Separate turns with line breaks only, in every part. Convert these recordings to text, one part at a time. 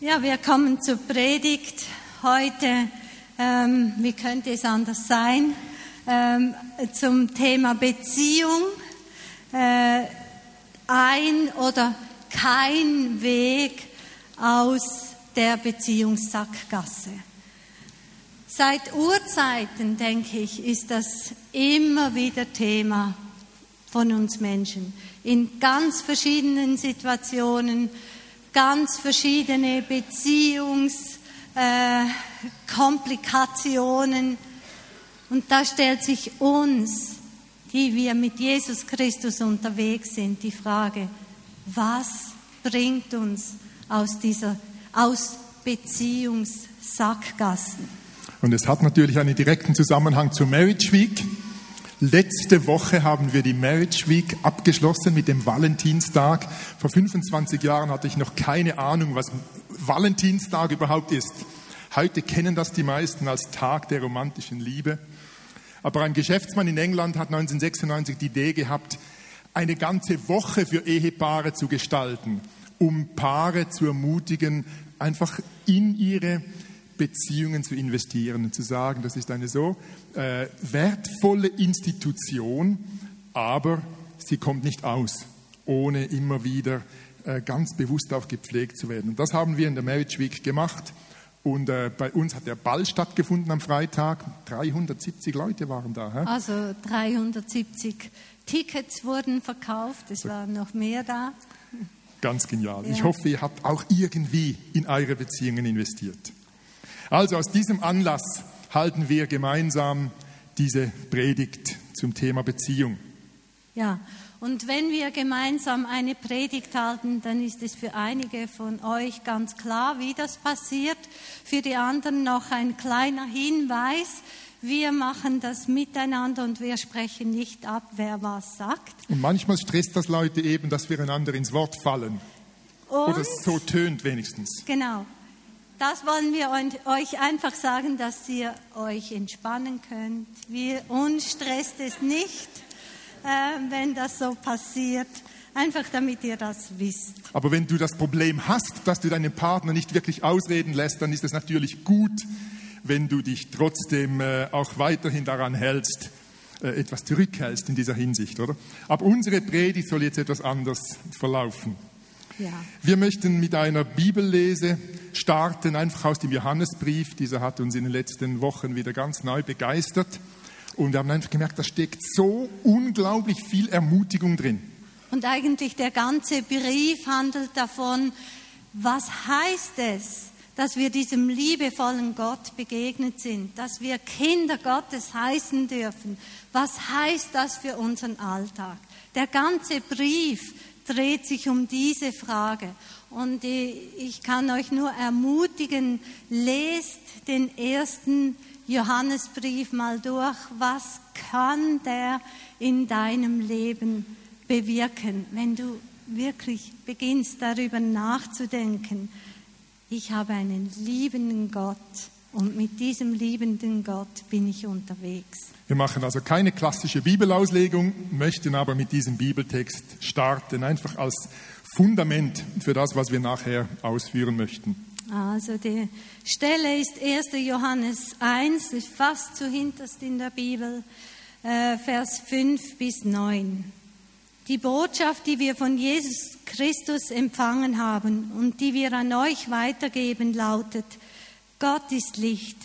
Ja, wir kommen zur Predigt heute. Ähm, wie könnte es anders sein? Ähm, zum Thema Beziehung. Äh, ein oder kein Weg aus der Beziehungssackgasse. Seit Urzeiten, denke ich, ist das immer wieder Thema von uns Menschen. In ganz verschiedenen Situationen, ganz verschiedene Beziehungskomplikationen. Äh, Und da stellt sich uns, die wir mit Jesus Christus unterwegs sind, die Frage, was bringt uns aus dieser, aus Beziehungssackgassen?
Und es hat natürlich einen direkten Zusammenhang zur Marriage Week. Letzte Woche haben wir die Marriage Week abgeschlossen mit dem Valentinstag. Vor 25 Jahren hatte ich noch keine Ahnung, was Valentinstag überhaupt ist. Heute kennen das die meisten als Tag der romantischen Liebe. Aber ein Geschäftsmann in England hat 1996 die Idee gehabt, eine ganze Woche für Ehepaare zu gestalten, um Paare zu ermutigen, einfach in ihre Beziehungen zu investieren und zu sagen, das ist eine so äh, wertvolle Institution, aber sie kommt nicht aus, ohne immer wieder äh, ganz bewusst auch gepflegt zu werden. Und das haben wir in der Marriage Week gemacht. Und äh, bei uns hat der Ball stattgefunden am Freitag. 370 Leute waren da. Hä?
Also 370 Tickets wurden verkauft, es waren noch mehr da.
Ganz genial. Ja. Ich hoffe, ihr habt auch irgendwie in eure Beziehungen investiert. Also aus diesem Anlass halten wir gemeinsam diese Predigt zum Thema Beziehung.
Ja, und wenn wir gemeinsam eine Predigt halten, dann ist es für einige von euch ganz klar, wie das passiert. Für die anderen noch ein kleiner Hinweis. Wir machen das miteinander und wir sprechen nicht ab, wer was sagt.
Und manchmal stresst das Leute eben, dass wir einander ins Wort fallen. Und, Oder so tönt wenigstens.
Genau. Das wollen wir euch einfach sagen, dass ihr euch entspannen könnt. Wir, uns stresst es nicht, äh, wenn das so passiert. Einfach damit ihr das wisst.
Aber wenn du das Problem hast, dass du deinen Partner nicht wirklich ausreden lässt, dann ist es natürlich gut, wenn du dich trotzdem äh, auch weiterhin daran hältst, äh, etwas zurückhältst in dieser Hinsicht, oder? Aber unsere Predigt soll jetzt etwas anders verlaufen. Ja. Wir möchten mit einer Bibellese starten, einfach aus dem Johannesbrief. Dieser hat uns in den letzten Wochen wieder ganz neu begeistert. Und wir haben einfach gemerkt, da steckt so unglaublich viel Ermutigung drin.
Und eigentlich der ganze Brief handelt davon, was heißt es, dass wir diesem liebevollen Gott begegnet sind, dass wir Kinder Gottes heißen dürfen. Was heißt das für unseren Alltag? Der ganze Brief dreht sich um diese Frage. Und ich kann euch nur ermutigen, lest den ersten Johannesbrief mal durch. Was kann der in deinem Leben bewirken, wenn du wirklich beginnst darüber nachzudenken? Ich habe einen liebenden Gott und mit diesem liebenden Gott bin ich unterwegs.
Wir machen also keine klassische Bibelauslegung, möchten aber mit diesem Bibeltext starten, einfach als Fundament für das, was wir nachher ausführen möchten.
Also die Stelle ist 1. Johannes 1, ist fast zuhinterst in der Bibel, äh, Vers 5 bis 9. Die Botschaft, die wir von Jesus Christus empfangen haben und die wir an euch weitergeben, lautet, Gott ist Licht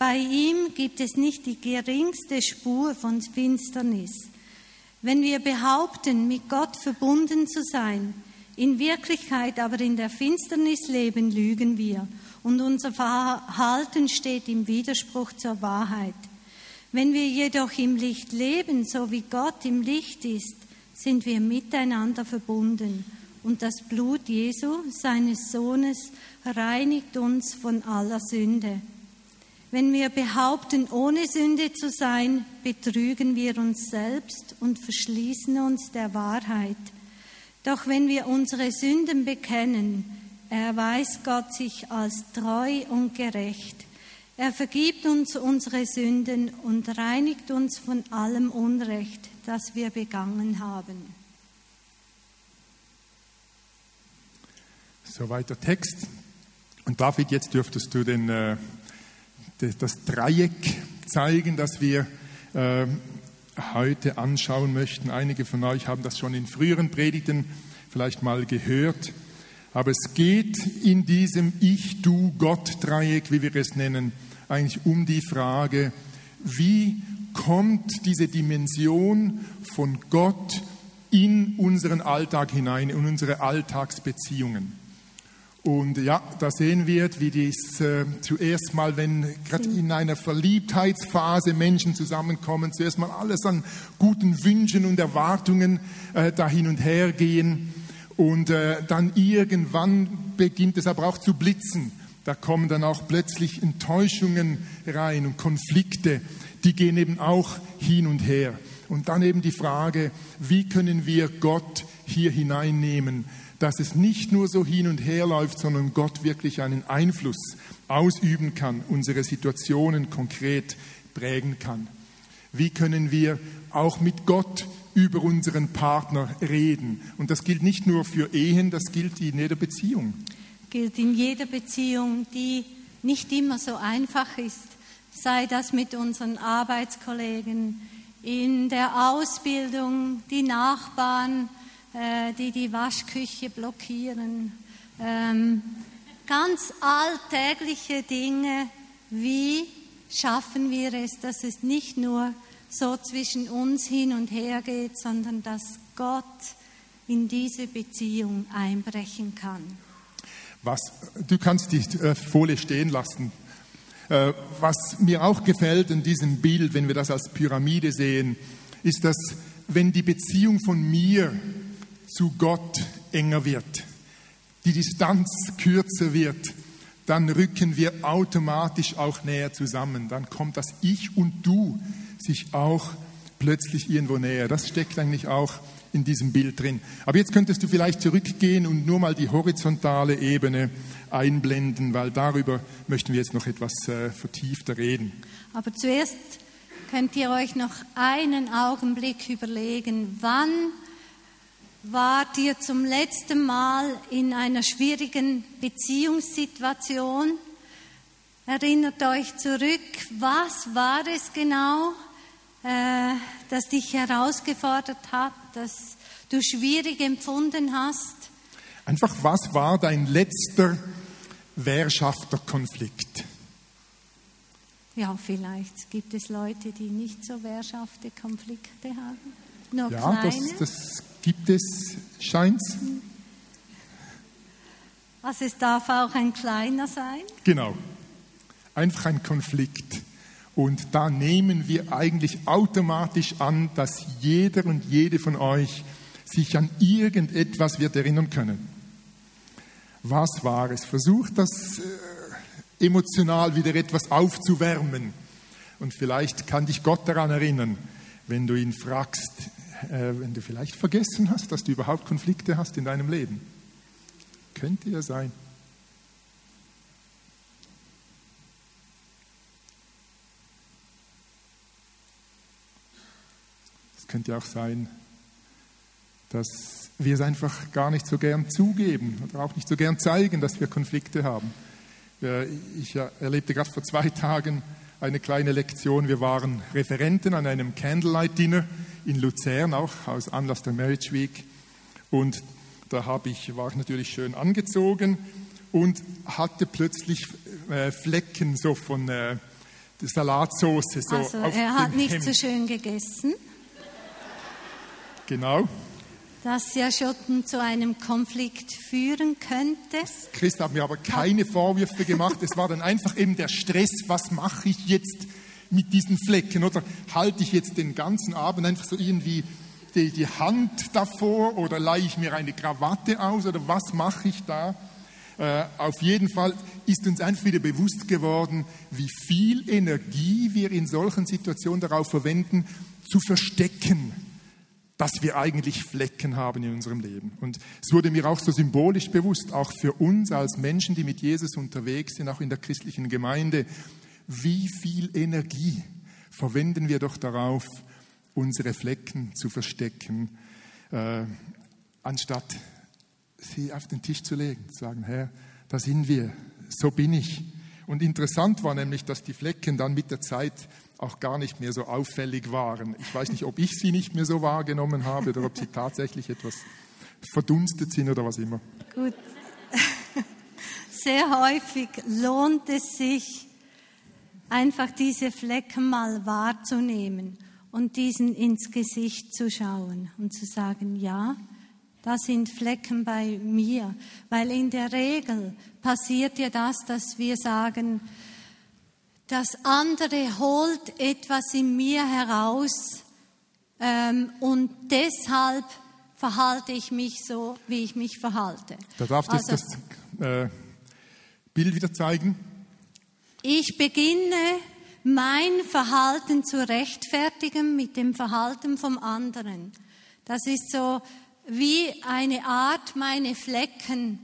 bei ihm gibt es nicht die geringste Spur von Finsternis. Wenn wir behaupten, mit Gott verbunden zu sein, in Wirklichkeit aber in der Finsternis leben, lügen wir und unser Verhalten steht im Widerspruch zur Wahrheit. Wenn wir jedoch im Licht leben, so wie Gott im Licht ist, sind wir miteinander verbunden und das Blut Jesu, seines Sohnes, reinigt uns von aller Sünde. Wenn wir behaupten, ohne Sünde zu sein, betrügen wir uns selbst und verschließen uns der Wahrheit. Doch wenn wir unsere Sünden bekennen, erweist Gott sich als treu und gerecht. Er vergibt uns unsere Sünden und reinigt uns von allem Unrecht, das wir begangen haben.
Soweit der Text. Und David, jetzt dürftest du den, äh, das Dreieck zeigen, das wir äh, heute anschauen möchten. Einige von euch haben das schon in früheren Predigten vielleicht mal gehört. Aber es geht in diesem Ich-Du-Gott-Dreieck, wie wir es nennen, eigentlich um die Frage, wie kommt diese Dimension von Gott in unseren Alltag hinein, in unsere Alltagsbeziehungen. Und ja, da sehen wir, wie dies äh, zuerst mal, wenn gerade in einer Verliebtheitsphase Menschen zusammenkommen, zuerst mal alles an guten Wünschen und Erwartungen äh, da hin und her gehen. Und äh, dann irgendwann beginnt es aber auch zu blitzen. Da kommen dann auch plötzlich Enttäuschungen rein und Konflikte, die gehen eben auch hin und her. Und dann eben die Frage, wie können wir Gott hier hineinnehmen, dass es nicht nur so hin und her läuft, sondern Gott wirklich einen Einfluss ausüben kann, unsere Situationen konkret prägen kann. Wie können wir auch mit Gott über unseren Partner reden? Und das gilt nicht nur für Ehen, das gilt in jeder Beziehung.
Gilt in jeder Beziehung, die nicht immer so einfach ist, sei das mit unseren Arbeitskollegen, in der Ausbildung, die Nachbarn, äh, die die Waschküche blockieren, ähm, ganz alltägliche Dinge, wie schaffen wir es, dass es nicht nur so zwischen uns hin und her geht, sondern dass Gott in diese Beziehung einbrechen kann.
Was, du kannst die äh, Folie stehen lassen. Äh, was mir auch gefällt in diesem Bild, wenn wir das als Pyramide sehen, ist, dass wenn die Beziehung von mir zu Gott enger wird, die Distanz kürzer wird, dann rücken wir automatisch auch näher zusammen. Dann kommt das Ich und Du sich auch plötzlich irgendwo näher. Das steckt eigentlich auch in diesem Bild drin. Aber jetzt könntest du vielleicht zurückgehen und nur mal die horizontale Ebene einblenden, weil darüber möchten wir jetzt noch etwas äh, vertiefter reden.
Aber zuerst könnt ihr euch noch einen Augenblick überlegen, wann wart ihr zum letzten Mal in einer schwierigen Beziehungssituation? Erinnert euch zurück, was war es genau, äh, das dich herausgefordert hat, das du schwierig empfunden hast?
Einfach, was war dein letzter Wehrschafterkonflikt?
Ja, vielleicht gibt es Leute, die nicht so wehrschafte Konflikte haben.
Nur ja, kleine. Das, das gibt es, scheint's.
Also es darf auch ein kleiner sein?
Genau. Einfach ein Konflikt. Und da nehmen wir eigentlich automatisch an, dass jeder und jede von euch sich an irgendetwas wird erinnern können. Was war es? Versucht das äh, emotional wieder etwas aufzuwärmen. Und vielleicht kann dich Gott daran erinnern, wenn du ihn fragst, wenn du vielleicht vergessen hast, dass du überhaupt Konflikte hast in deinem Leben. Könnte ja sein. Es könnte auch sein, dass wir es einfach gar nicht so gern zugeben oder auch nicht so gern zeigen, dass wir Konflikte haben. Ich erlebte gerade vor zwei Tagen eine kleine Lektion. Wir waren Referenten an einem Candlelight Dinner in Luzern, auch aus Anlass der Marriage Week. Und da habe ich, war ich natürlich schön angezogen und hatte plötzlich äh, Flecken so von äh, Salatsauce. So
also er hat nicht Hemd. so schön gegessen.
Genau
das ja schon zu einem Konflikt führen könnte.
Christ hat mir aber keine Vorwürfe gemacht. Es war dann einfach eben der Stress, was mache ich jetzt mit diesen Flecken? Oder halte ich jetzt den ganzen Abend einfach so irgendwie die, die Hand davor oder leihe ich mir eine Krawatte aus oder was mache ich da? Äh, auf jeden Fall ist uns einfach wieder bewusst geworden, wie viel Energie wir in solchen Situationen darauf verwenden, zu verstecken, dass wir eigentlich Flecken haben in unserem Leben. Und es wurde mir auch so symbolisch bewusst, auch für uns als Menschen, die mit Jesus unterwegs sind, auch in der christlichen Gemeinde, wie viel Energie verwenden wir doch darauf, unsere Flecken zu verstecken, äh, anstatt sie auf den Tisch zu legen, zu sagen, Herr, da sind wir, so bin ich. Und interessant war nämlich, dass die Flecken dann mit der Zeit auch gar nicht mehr so auffällig waren. Ich weiß nicht, ob ich sie nicht mehr so wahrgenommen habe oder ob sie tatsächlich etwas verdunstet sind oder was immer.
Gut. Sehr häufig lohnt es sich, einfach diese Flecken mal wahrzunehmen und diesen ins Gesicht zu schauen und zu sagen, ja, da sind Flecken bei mir. Weil in der Regel passiert ja das, dass wir sagen, das andere holt etwas in mir heraus ähm, und deshalb verhalte ich mich so, wie ich mich verhalte.
Da darf also, das äh, Bild wieder zeigen.
Ich beginne mein Verhalten zu rechtfertigen mit dem Verhalten vom anderen. Das ist so wie eine Art, meine Flecken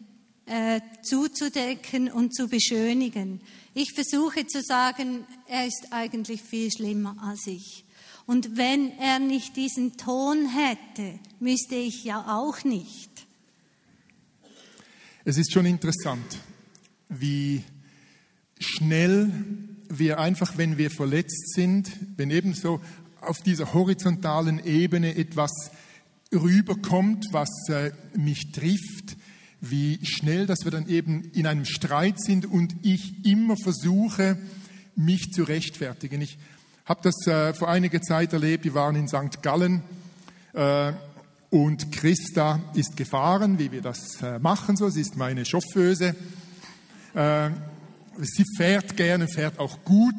äh, zuzudecken und zu beschönigen. Ich versuche zu sagen, er ist eigentlich viel schlimmer als ich. Und wenn er nicht diesen Ton hätte, müsste ich ja auch nicht.
Es ist schon interessant, wie schnell wir einfach, wenn wir verletzt sind, wenn eben so auf dieser horizontalen Ebene etwas rüberkommt, was äh, mich trifft, wie schnell, dass wir dann eben in einem Streit sind und ich immer versuche, mich zu rechtfertigen. Ich habe das äh, vor einiger Zeit erlebt, wir waren in St. Gallen äh, und Christa ist gefahren, wie wir das äh, machen, so, sie ist meine Chauffeuse. Äh, sie fährt gerne, fährt auch gut,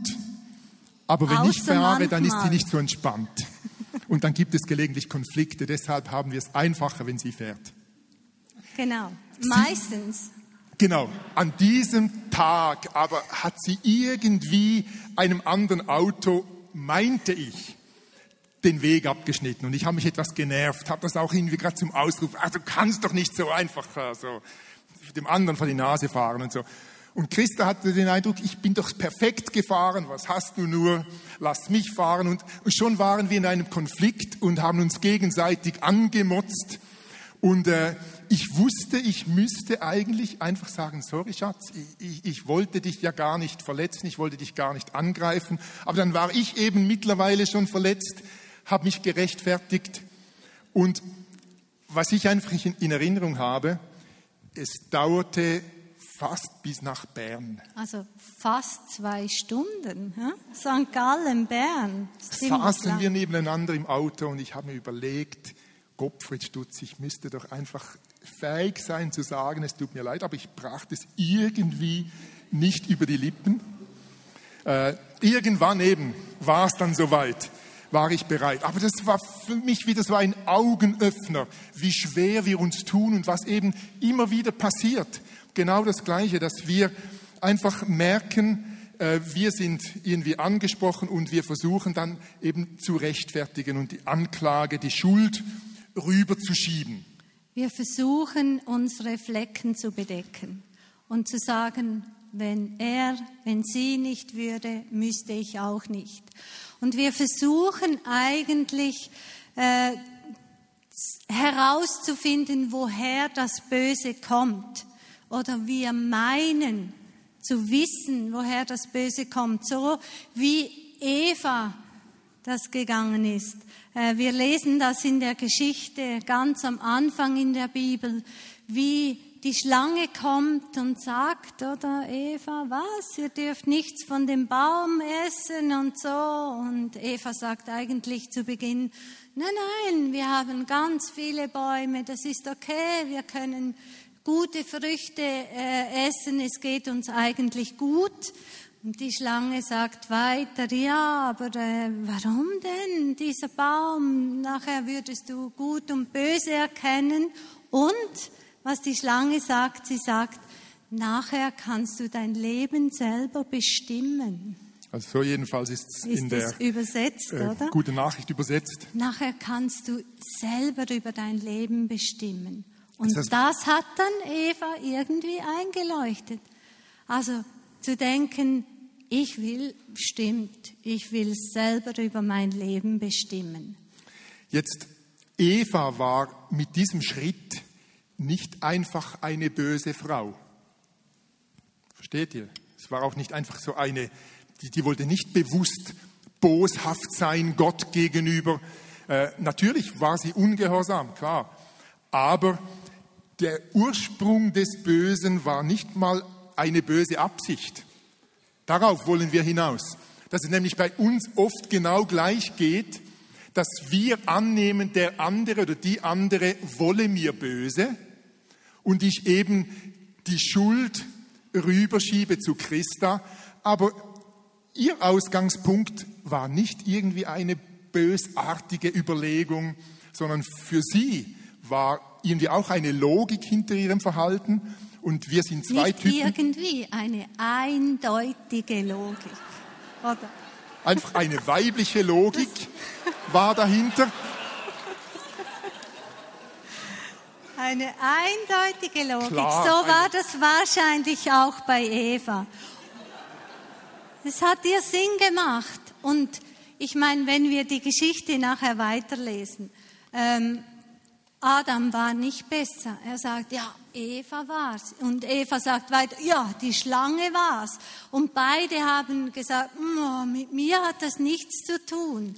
aber wenn Außer ich fahre, dann ist sie nicht so entspannt. Und dann gibt es gelegentlich Konflikte. Deshalb haben wir es einfacher, wenn sie fährt.
Genau, meistens.
Genau, an diesem Tag aber hat sie irgendwie einem anderen Auto, meinte ich, den Weg abgeschnitten. Und ich habe mich etwas genervt, habe das auch irgendwie gerade zum Ausruf, also du kannst doch nicht so einfach so dem anderen vor die Nase fahren und so. Und Christa hatte den Eindruck, ich bin doch perfekt gefahren, was hast du nur, lass mich fahren. Und schon waren wir in einem Konflikt und haben uns gegenseitig angemotzt. Und äh, ich wusste, ich müsste eigentlich einfach sagen, sorry Schatz, ich, ich, ich wollte dich ja gar nicht verletzen, ich wollte dich gar nicht angreifen. Aber dann war ich eben mittlerweile schon verletzt, habe mich gerechtfertigt. Und was ich einfach in Erinnerung habe, es dauerte fast bis nach Bern.
Also fast zwei Stunden. Ja? St. Gallen, Bern.
Saßen wir nebeneinander im Auto und ich habe mir überlegt, Gottfried Stutz, ich müsste doch einfach fähig sein zu sagen, es tut mir leid, aber ich brachte es irgendwie nicht über die Lippen. Äh, irgendwann eben war es dann soweit, war ich bereit. Aber das war für mich wieder so ein Augenöffner, wie schwer wir uns tun und was eben immer wieder passiert genau das Gleiche, dass wir einfach merken, äh, wir sind irgendwie angesprochen und wir versuchen dann eben zu rechtfertigen und die Anklage, die Schuld rüberzuschieben.
Wir versuchen, unsere Flecken zu bedecken und zu sagen, wenn er, wenn sie nicht würde, müsste ich auch nicht. Und wir versuchen eigentlich äh, herauszufinden, woher das Böse kommt oder wir meinen zu wissen, woher das Böse kommt, so wie Eva das gegangen ist. Äh, wir lesen das in der Geschichte ganz am Anfang in der Bibel, wie die Schlange kommt und sagt, oder Eva, was, ihr dürft nichts von dem Baum essen und so. Und Eva sagt eigentlich zu Beginn, nein, nein, wir haben ganz viele Bäume, das ist okay, wir können gute Früchte äh, essen, es geht uns eigentlich gut. Und die Schlange sagt weiter, ja, aber äh, warum denn dieser Baum? Nachher würdest du gut und böse erkennen. Und was die Schlange sagt, sie sagt, nachher kannst du dein Leben selber bestimmen.
Also so jedenfalls ist es in der
übersetzt, äh,
gute Nachricht übersetzt.
Nachher kannst du selber über dein Leben bestimmen. Und das, heißt, das hat dann Eva irgendwie eingeleuchtet. Also zu denken, ich will bestimmt, ich will selber über mein Leben bestimmen.
Jetzt, Eva war mit diesem Schritt nicht einfach eine böse Frau. Versteht ihr? Es war auch nicht einfach so eine, die, die wollte nicht bewusst boshaft sein Gott gegenüber. Äh, natürlich war sie ungehorsam, klar. Aber der Ursprung des Bösen war nicht mal eine böse Absicht. Darauf wollen wir hinaus. Dass es nämlich bei uns oft genau gleich geht, dass wir annehmen, der andere oder die andere wolle mir böse und ich eben die Schuld rüberschiebe zu Christa. Aber ihr Ausgangspunkt war nicht irgendwie eine bösartige Überlegung, sondern für sie war irgendwie auch eine Logik hinter ihrem Verhalten. Und wir sind zwei
Nicht
Typen.
irgendwie eine eindeutige Logik. Oder?
Einfach eine weibliche Logik war dahinter.
Eine eindeutige Logik.
Klar,
so war das wahrscheinlich auch bei Eva. Es hat ihr Sinn gemacht. Und ich meine, wenn wir die Geschichte nachher weiterlesen, ähm, Adam war nicht besser. Er sagt, ja, Eva war's. Und Eva sagt weiter, ja, die Schlange war's. Und beide haben gesagt, "Oh, mit mir hat das nichts zu tun.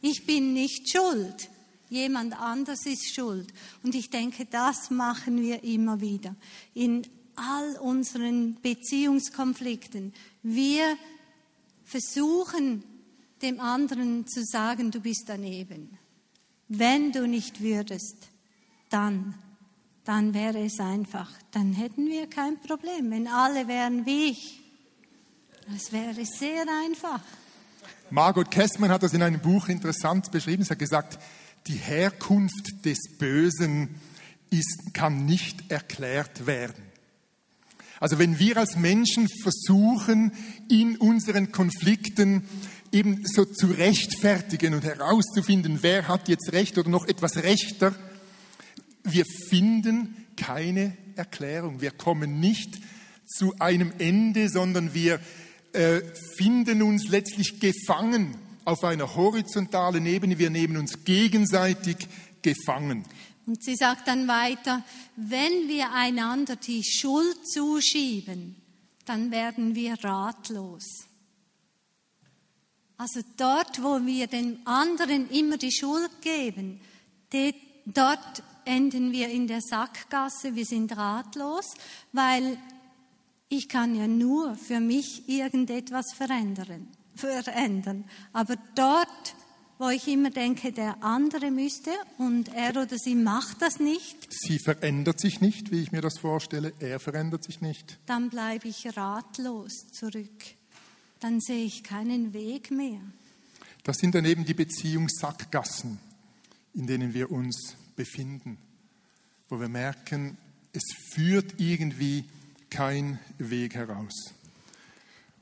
Ich bin nicht schuld. Jemand anders ist schuld. Und ich denke, das machen wir immer wieder. In all unseren Beziehungskonflikten. Wir versuchen, dem anderen zu sagen, du bist daneben. Wenn du nicht würdest, dann, dann wäre es einfach. Dann hätten wir kein Problem, wenn alle wären wie ich. Das wäre sehr einfach.
Margot Kessmann hat das in einem Buch interessant beschrieben. Sie hat gesagt, die Herkunft des Bösen ist, kann nicht erklärt werden. Also wenn wir als Menschen versuchen, in unseren Konflikten eben so zu rechtfertigen und herauszufinden, wer hat jetzt recht oder noch etwas rechter, wir finden keine Erklärung. Wir kommen nicht zu einem Ende, sondern wir äh, finden uns letztlich gefangen auf einer horizontalen Ebene. Wir nehmen uns gegenseitig gefangen.
Und sie sagt dann weiter, wenn wir einander die Schuld zuschieben, dann werden wir ratlos. Also dort, wo wir dem anderen immer die Schuld geben, dort enden wir in der Sackgasse, wir sind ratlos, weil ich kann ja nur für mich irgendetwas verändern, verändern. Aber dort, wo ich immer denke, der andere müsste und er oder sie macht das nicht,
Sie verändert sich nicht, wie ich mir das vorstelle. Er verändert sich nicht.
dann bleibe ich ratlos zurück. Dann sehe ich keinen Weg mehr.
Das sind dann eben die Beziehungssackgassen, in denen wir uns befinden, wo wir merken, es führt irgendwie kein Weg heraus.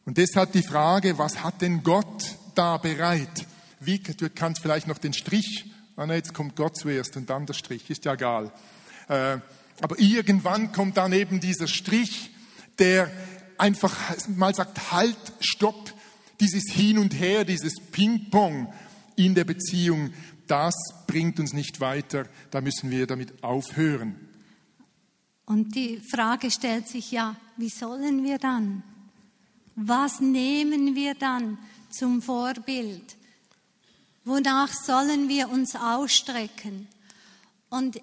Und deshalb die Frage, was hat denn Gott da bereit? Wie, du kannst vielleicht noch den Strich, ah, nein, jetzt kommt Gott zuerst und dann der Strich, ist ja egal. Äh, aber irgendwann kommt dann eben dieser Strich, der einfach mal sagt, halt, stopp, dieses Hin und Her, dieses Ping-Pong in der Beziehung, das bringt uns nicht weiter, da müssen wir damit aufhören.
Und die Frage stellt sich ja, wie sollen wir dann? Was nehmen wir dann zum Vorbild? Wonach sollen wir uns ausstrecken? Und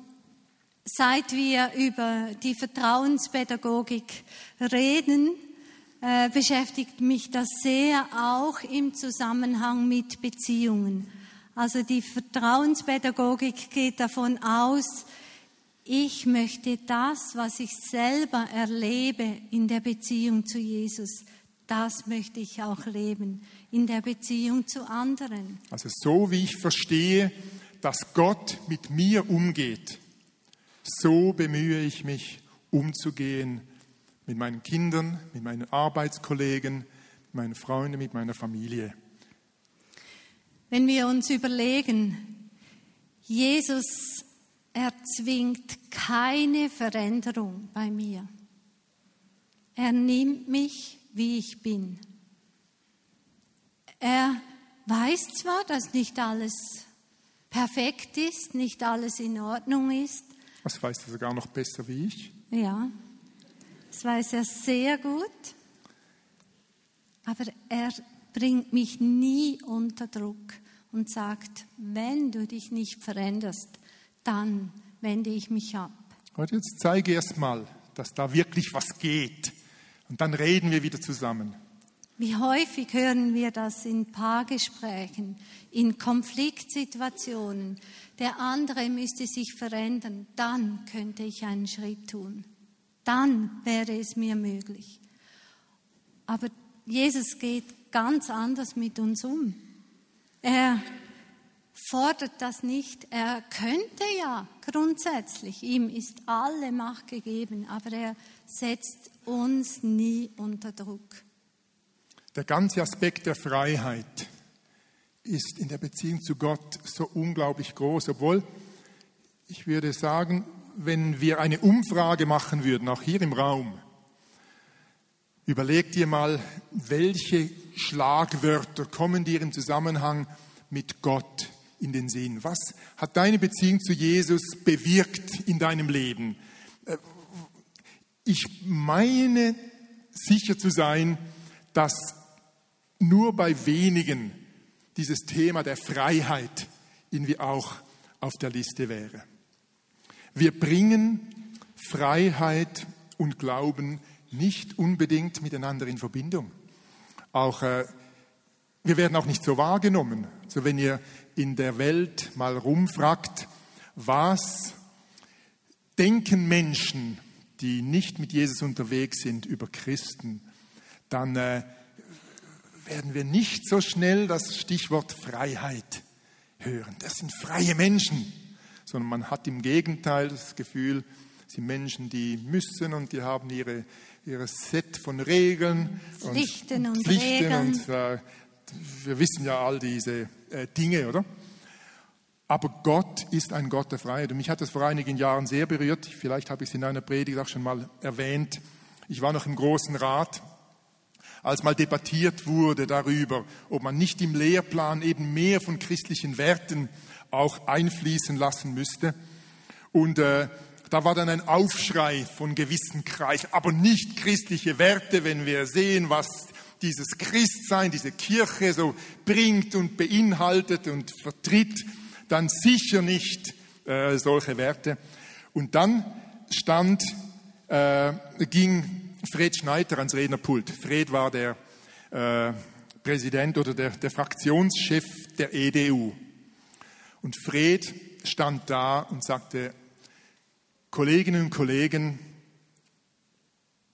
seit wir über die Vertrauenspädagogik reden, äh, beschäftigt mich das sehr auch im Zusammenhang mit Beziehungen. Also die Vertrauenspädagogik geht davon aus, ich möchte das, was ich selber erlebe in der Beziehung zu Jesus, das möchte ich auch leben in der Beziehung zu anderen.
Also so wie ich verstehe, dass Gott mit mir umgeht, so bemühe ich mich umzugehen mit meinen Kindern, mit meinen Arbeitskollegen, mit meinen Freunden, mit meiner Familie.
Wenn wir uns überlegen, Jesus erzwingt keine Veränderung bei mir. Er nimmt mich, wie ich bin. Er weiß zwar, dass nicht alles perfekt ist, nicht alles in Ordnung ist.
Das weiß er sogar noch besser wie ich.
Ja, das weiß er sehr gut. Aber er bringt mich nie unter Druck und sagt, wenn du dich nicht veränderst, dann wende ich mich ab.
Und jetzt zeige erst mal, dass da wirklich was geht. Und dann reden wir wieder zusammen.
Wie häufig hören wir das in Paargesprächen, in Konfliktsituationen. Der andere müsste sich verändern, dann könnte ich einen Schritt tun. Dann wäre es mir möglich. Aber Jesus geht ganz anders mit uns um. Er fordert das nicht. Er könnte ja grundsätzlich, ihm ist alle Macht gegeben, aber er setzt uns nie unter Druck.
Der ganze Aspekt der Freiheit ist in der Beziehung zu Gott so unglaublich groß, obwohl ich würde sagen, wenn wir eine Umfrage machen würden, auch hier im Raum, überleg dir mal, welche Schlagwörter kommen dir im Zusammenhang mit Gott in den Sinn? Was hat deine Beziehung zu Jesus bewirkt in deinem Leben? Äh, ich meine sicher zu sein, dass nur bei wenigen dieses Thema der Freiheit irgendwie auch auf der Liste wäre. Wir bringen Freiheit und Glauben nicht unbedingt miteinander in Verbindung. Auch äh, wir werden auch nicht so wahrgenommen. So wenn ihr in der Welt mal rumfragt, was denken Menschen, die nicht mit Jesus unterwegs sind, über Christen, dann äh, werden wir nicht so schnell das Stichwort Freiheit hören. Das sind freie Menschen, sondern man hat im Gegenteil das Gefühl, sind Menschen, die müssen und die haben ihre, ihre Set von Regeln
Pflichten und,
und Pflichten
Regeln.
und äh, wir wissen ja all diese äh, Dinge, oder? Aber Gott ist ein Gott der Freiheit. Und mich hat das vor einigen Jahren sehr berührt. Vielleicht habe ich es in einer Predigt auch schon mal erwähnt. Ich war noch im Großen Rat, als mal debattiert wurde darüber, ob man nicht im Lehrplan eben mehr von christlichen Werten auch einfließen lassen müsste. Und äh, da war dann ein Aufschrei von gewissen Kreisen, aber nicht christliche Werte, wenn wir sehen, was dieses Christsein, diese Kirche so bringt und beinhaltet und vertritt, dann sicher nicht äh, solche Werte. Und dann stand, äh, ging Fred Schneider ans Rednerpult. Fred war der äh, Präsident oder der, der Fraktionschef der EDU. Und Fred stand da und sagte, Kolleginnen und Kollegen,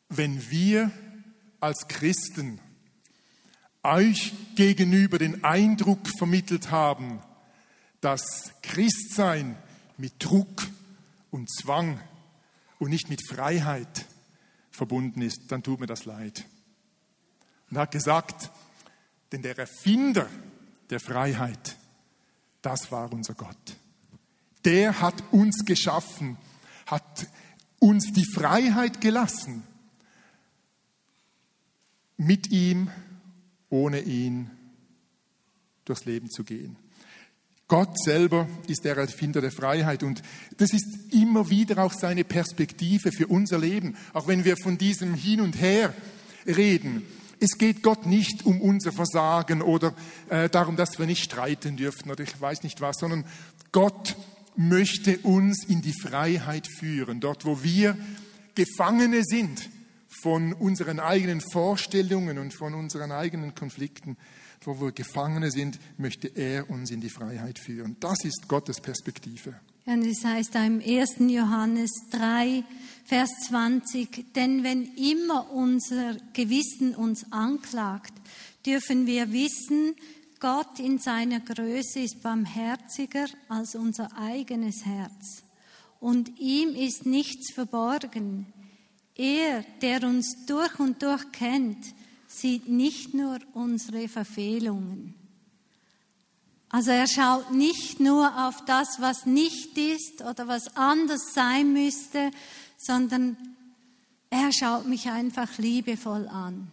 wenn wir als Christen euch gegenüber den Eindruck vermittelt haben, dass Christsein mit Druck und Zwang und nicht mit Freiheit verbunden ist, dann tut mir das leid. Und er hat gesagt, denn der Erfinder der Freiheit, das war unser Gott. Der hat uns geschaffen, hat uns die Freiheit gelassen, mit ihm ohne ihn durchs Leben zu gehen. Gott selber ist der Erfinder der Freiheit und das ist immer wieder auch seine Perspektive für unser Leben, auch wenn wir von diesem Hin und Her reden. Es geht Gott nicht um unser Versagen oder äh, darum, dass wir nicht streiten dürfen oder ich weiß nicht was, sondern Gott möchte uns in die Freiheit führen, dort wo wir Gefangene sind von unseren eigenen Vorstellungen und von unseren eigenen Konflikten, wo wir Gefangene sind, möchte er uns in die Freiheit führen. Das ist Gottes Perspektive.
Und es heißt im 1. Johannes 3, Vers 20, denn wenn immer unser Gewissen uns anklagt, dürfen wir wissen, Gott in seiner Größe ist barmherziger als unser eigenes Herz. Und ihm ist nichts verborgen. Er, der uns durch und durch kennt, sieht nicht nur unsere Verfehlungen. Also er schaut nicht nur auf das, was nicht ist oder was anders sein müsste, sondern er schaut mich einfach liebevoll an.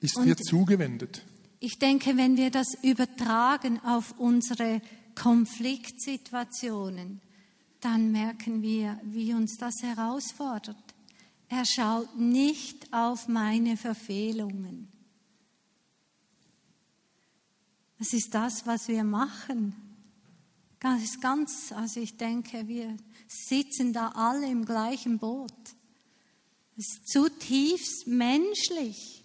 Ist und mir zugewendet.
Ich denke, wenn wir das übertragen auf unsere Konfliktsituationen, dann merken wir, wie uns das herausfordert. Er schaut nicht auf meine Verfehlungen. Das ist das, was wir machen. Das ist ganz, also ich denke, wir sitzen da alle im gleichen Boot. Es ist zutiefst menschlich.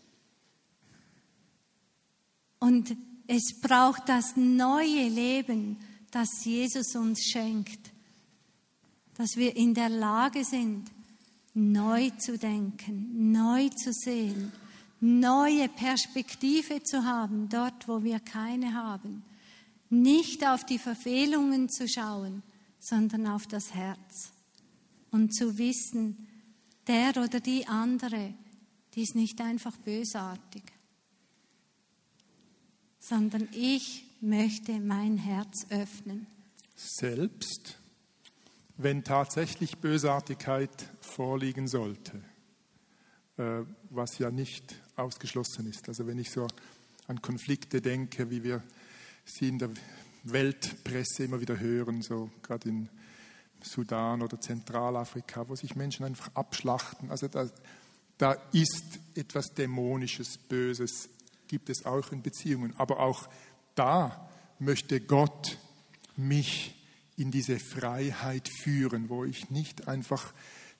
Und es braucht das neue Leben, das Jesus uns schenkt. Dass wir in der Lage sind, neu zu denken, neu zu sehen, neue Perspektive zu haben, dort, wo wir keine haben. Nicht auf die Verfehlungen zu schauen, sondern auf das Herz. Und zu wissen, der oder die andere, die ist nicht einfach bösartig, sondern ich möchte mein Herz öffnen.
Selbst wenn tatsächlich Bösartigkeit vorliegen sollte, äh, was ja nicht ausgeschlossen ist. Also wenn ich so an Konflikte denke, wie wir sie in der Weltpresse immer wieder hören, so gerade in Sudan oder Zentralafrika, wo sich Menschen einfach abschlachten. Also da, da ist etwas Dämonisches, Böses, gibt es auch in Beziehungen. Aber auch da möchte Gott mich in diese Freiheit führen, wo ich nicht einfach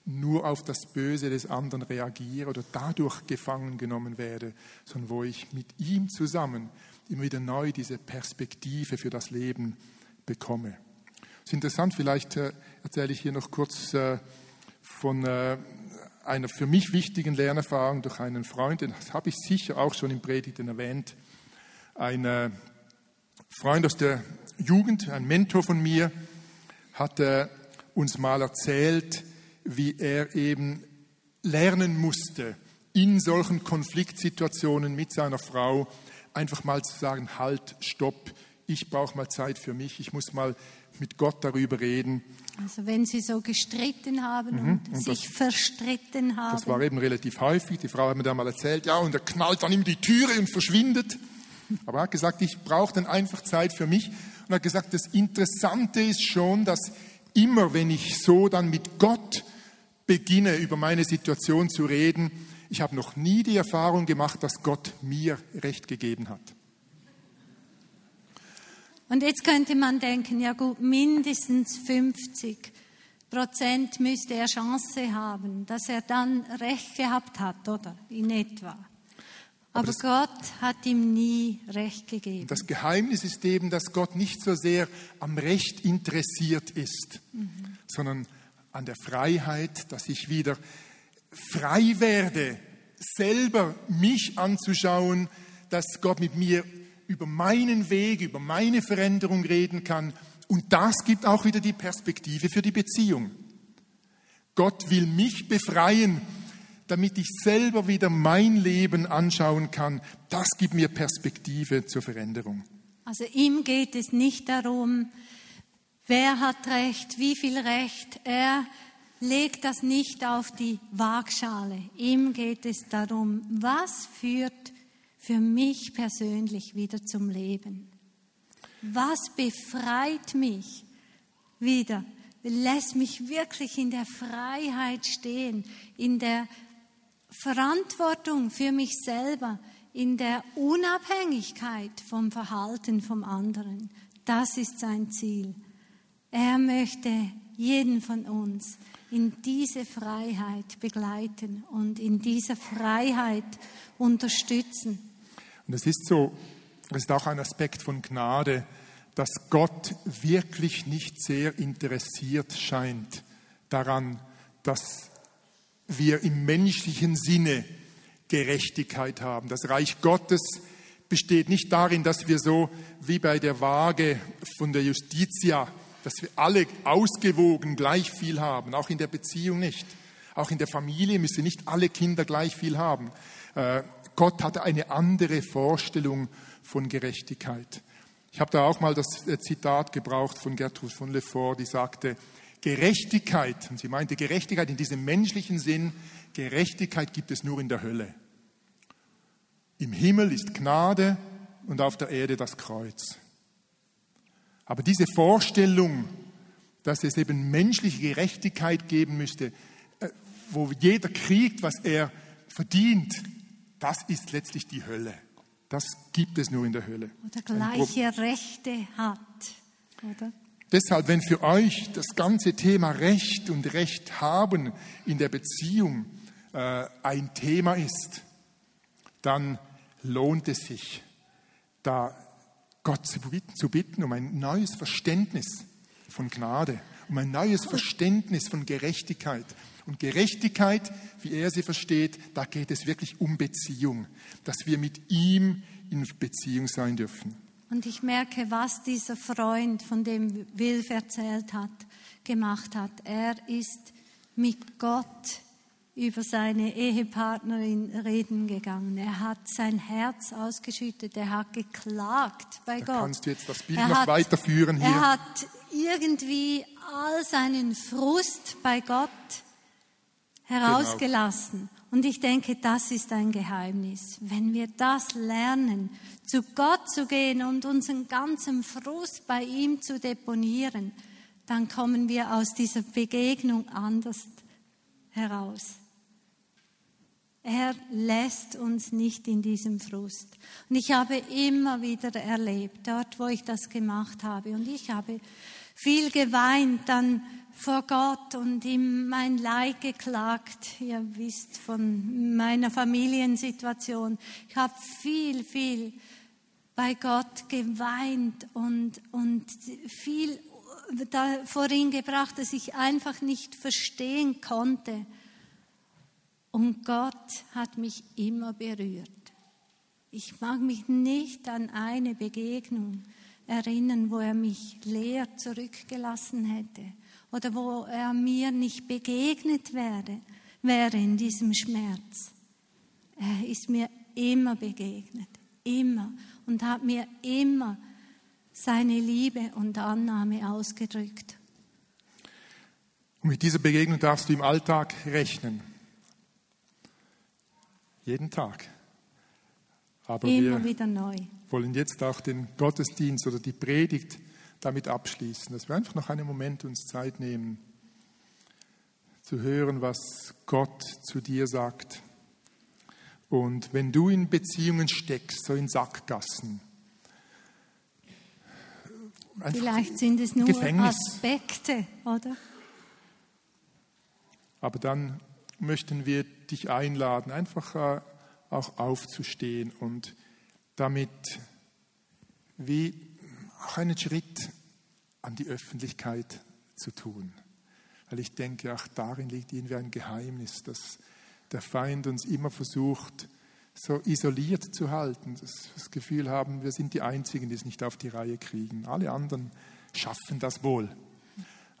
nur auf das Böse des anderen reagiere oder dadurch gefangen genommen werde, sondern wo ich mit ihm zusammen immer wieder neu diese Perspektive für das Leben bekomme. Es ist interessant, vielleicht äh, erzähle ich hier noch kurz äh, von äh, einer für mich wichtigen Lernerfahrung durch einen Freund, das habe ich sicher auch schon im Predigten erwähnt. Ein äh, Freund aus der Jugend, ein Mentor von mir, hat äh, uns mal erzählt, wie er eben lernen musste, in solchen Konfliktsituationen mit seiner Frau einfach mal zu sagen, halt, stopp, ich brauche mal Zeit für mich, ich muss mal mit Gott darüber reden.
Also wenn Sie so gestritten haben mhm. und, und, sich das, verstritten haben.
Das war eben relativ häufig. Die Frau hat mir dann mal erzählt, ja, und er knallt dann immer die Türe und verschwindet. Aber er hat gesagt, ich brauche dann einfach Zeit für mich. Und er hat gesagt, das Interessante ist schon, dass immer, wenn ich so dann mit Gott beginne, über meine Situation zu reden, ich habe noch nie die Erfahrung gemacht, dass Gott mir Recht gegeben hat.
Und jetzt könnte man denken, ja gut, mindestens 50 Prozent müsste er Chance haben, dass er dann Recht gehabt hat, oder? In etwa. Aber, Aber Gott hat ihm nie Recht gegeben.
Das Geheimnis ist eben, dass Gott nicht so sehr am Recht interessiert ist, mhm. sondern an der Freiheit, dass ich wieder frei werde, selber mich anzuschauen, dass Gott mit mir über meinen Weg, über meine Veränderung reden kann. Und das gibt auch wieder die Perspektive für die Beziehung. Gott will mich befreien damit ich selber wieder mein Leben anschauen kann. Das gibt mir Perspektive zur Veränderung.
Also ihm geht es nicht darum, wer hat Recht, wie viel Recht. Er legt das nicht auf die Waagschale. Ihm geht es darum, was führt für mich persönlich wieder zum Leben. Was befreit mich wieder, lässt mich wirklich in der Freiheit stehen, in der Verantwortung für mich selber in der Unabhängigkeit vom Verhalten vom anderen. Das ist sein Ziel. Er möchte jeden von uns in diese Freiheit begleiten und in dieser Freiheit unterstützen.
Und es ist so, es ist auch ein Aspekt von Gnade, dass Gott wirklich nicht sehr interessiert scheint daran, dass wir im menschlichen Sinne Gerechtigkeit haben. Das Reich Gottes besteht nicht darin, dass wir so wie bei der Waage von der Justitia, dass wir alle ausgewogen gleich viel haben, auch in der Beziehung nicht. Auch in der Familie müssen nicht alle Kinder gleich viel haben. Gott hatte eine andere Vorstellung von Gerechtigkeit. Ich habe da auch mal das äh, Zitat gebraucht von Gertrud von Lefort, die sagte, Gerechtigkeit, und sie meinte Gerechtigkeit in diesem menschlichen Sinn, Gerechtigkeit gibt es nur in der Hölle. Im Himmel ist Gnade und auf der Erde das Kreuz. Aber diese Vorstellung, dass es eben menschliche Gerechtigkeit geben müsste, äh, wo jeder kriegt, was er verdient, das ist letztlich die Hölle. Das gibt es nur in der Hölle.
oder gleiche Rechte hat. Oder?
Deshalb, wenn für euch das ganze Thema Recht und Recht haben in der Beziehung äh, ein Thema ist, dann lohnt es sich, da Gott zu bitten, zu bitten um ein neues Verständnis von Gnade, um ein neues Verständnis von Gerechtigkeit. Und Gerechtigkeit, wie er sie versteht, da geht es wirklich um Beziehung, dass wir mit ihm in Beziehung sein dürfen.
Und ich merke, was dieser Freund, von dem Wilf erzählt hat, gemacht hat. Er ist mit Gott über seine Ehepartnerin reden gegangen. Er hat sein Herz ausgeschüttet. Er hat geklagt bei
Da
Gott.
kannst du jetzt das Bild
Er
noch
hat-
weiterführen hier.
Er hat irgendwie all seinen Frust bei Gott herausgelassen. Und ich denke, das ist ein Geheimnis. Wenn wir das lernen, zu Gott zu gehen und unseren ganzen Frust bei ihm zu deponieren, dann kommen wir aus dieser Begegnung anders heraus. Er lässt uns nicht in diesem Frust. Und ich habe immer wieder erlebt, dort wo ich das gemacht habe, und ich habe viel geweint dann vor Gott und ihm mein Leid geklagt. Ihr wisst von meiner Familiensituation. Ich habe viel, viel bei Gott geweint und, und viel da vor ihn gebracht, dass ich einfach nicht verstehen konnte. Und Gott hat mich immer berührt. Ich mag mich nicht an eine Begegnung erinnern, wo er mich leer zurückgelassen hätte oder wo er mir nicht begegnet wäre, wäre in diesem Schmerz. Er ist mir immer begegnet, immer und hat mir immer seine Liebe und Annahme ausgedrückt.
Und mit dieser Begegnung darfst du im Alltag rechnen. Jeden Tag. Aber
Immer
wir
wieder neu.
wollen jetzt auch den Gottesdienst oder die Predigt damit abschließen, dass wir einfach noch einen Moment uns Zeit nehmen, zu hören, was Gott zu dir sagt. Und wenn du in Beziehungen steckst, so in Sackgassen,
Vielleicht sind es nur
Gefängnis.
Aspekte, oder?
Aber dann möchten wir dich einladen, einfach äh, auch aufzustehen und damit wie auch einen Schritt an die Öffentlichkeit zu tun. Weil ich denke, auch darin liegt irgendwie ein Geheimnis, dass der Feind uns immer versucht, so isoliert zu halten, dass wir das Gefühl haben, wir sind die Einzigen, die es nicht auf die Reihe kriegen. Alle anderen schaffen das wohl.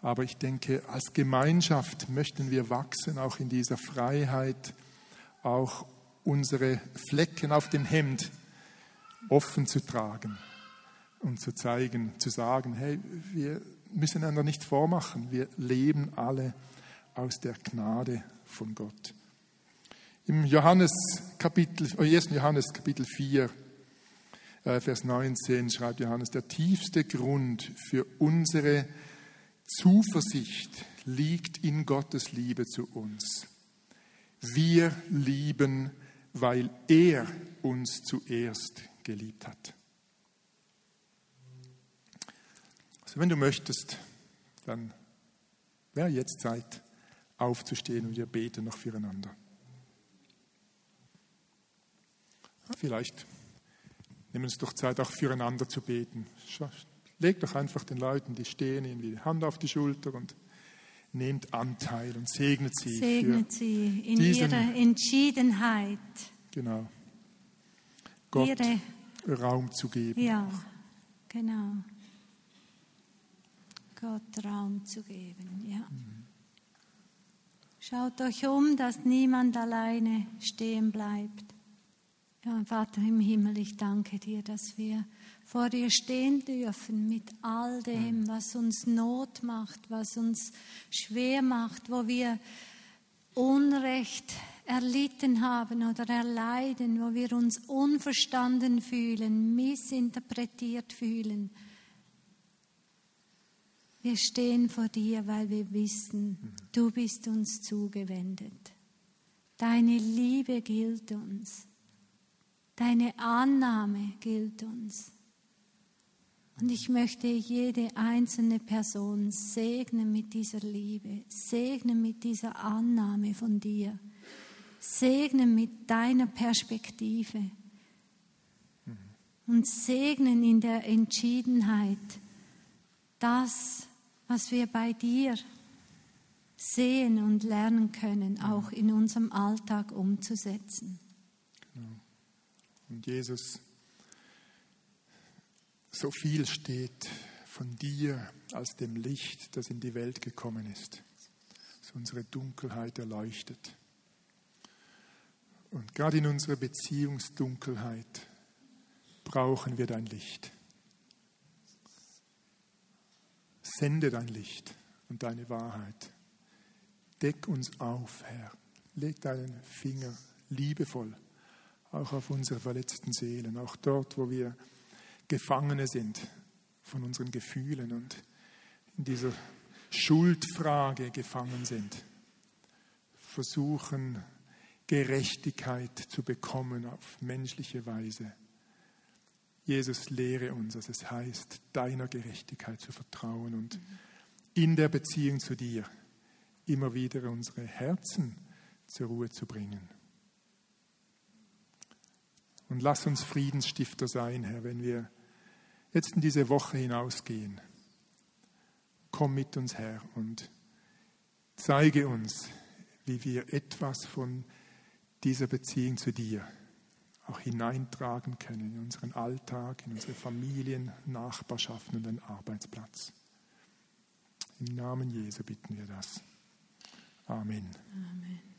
Aber ich denke, als Gemeinschaft möchten wir wachsen, auch in dieser Freiheit, auch unsere Flecken auf dem Hemd offen zu tragen und zu zeigen, zu sagen, hey, wir müssen einander nicht vormachen, wir leben alle aus der Gnade von Gott. Im Johannes Kapitel, äh, 1. Johannes Kapitel 4, äh, Vers 19 schreibt Johannes, der tiefste Grund für unsere Zuversicht liegt in Gottes Liebe zu uns. Wir lieben, weil er uns zuerst geliebt hat. Also wenn du möchtest, dann wäre jetzt Zeit, aufzustehen und wir beten noch füreinander. Vielleicht nehmen wir uns doch Zeit, auch füreinander zu beten. Legt doch einfach den Leuten, die stehen, irgendwie die Hand auf die Schulter und nehmt Anteil und segnet sie.
Segnet sie in
diesen-
ihrer Entschiedenheit.
genau. Gott
Ihre,
Raum zu geben.
ja, genau. Gott Raum zu geben, ja. Schaut euch um, dass niemand alleine stehen bleibt. Ja, Vater im Himmel, ich danke dir, dass wir vor dir stehen dürfen mit all dem, was uns Not macht, was uns schwer macht, wo wir Unrecht erlitten haben oder erleiden, wo wir uns unverstanden fühlen, missinterpretiert fühlen. Wir stehen vor dir, weil wir wissen, du bist uns zugewendet. Deine Liebe gilt uns. Deine Annahme gilt uns. Und ich möchte jede einzelne Person segnen mit dieser Liebe, segnen mit dieser Annahme von dir, segnen mit deiner Perspektive und segnen in der Entschiedenheit das, was wir bei dir sehen und lernen können, auch in unserem Alltag umzusetzen.
Genau. Und Jesus, so viel steht von dir als dem Licht, das in die Welt gekommen ist, das unsere Dunkelheit erleuchtet. Und gerade in unserer Beziehungsdunkelheit brauchen wir dein Licht. Sende dein Licht und deine Wahrheit. Deck uns auf, Herr. Leg deinen Finger liebevoll auch auf unsere verletzten Seelen, auch dort, wo wir Gefangene sind von unseren Gefühlen und in dieser Schuldfrage gefangen sind, versuchen Gerechtigkeit zu bekommen auf menschliche Weise. Jesus lehre uns, dass es heißt, deiner Gerechtigkeit zu vertrauen und in der Beziehung zu dir immer wieder unsere Herzen zur Ruhe zu bringen. Und lass uns Friedensstifter sein, Herr, wenn wir jetzt in diese Woche hinausgehen. Komm mit uns, Herr, und zeige uns, wie wir etwas von dieser Beziehung zu dir auch hineintragen können in unseren Alltag, in unsere Familien, Nachbarschaften und den Arbeitsplatz. Im Namen Jesu bitten wir das. Amen.
Amen.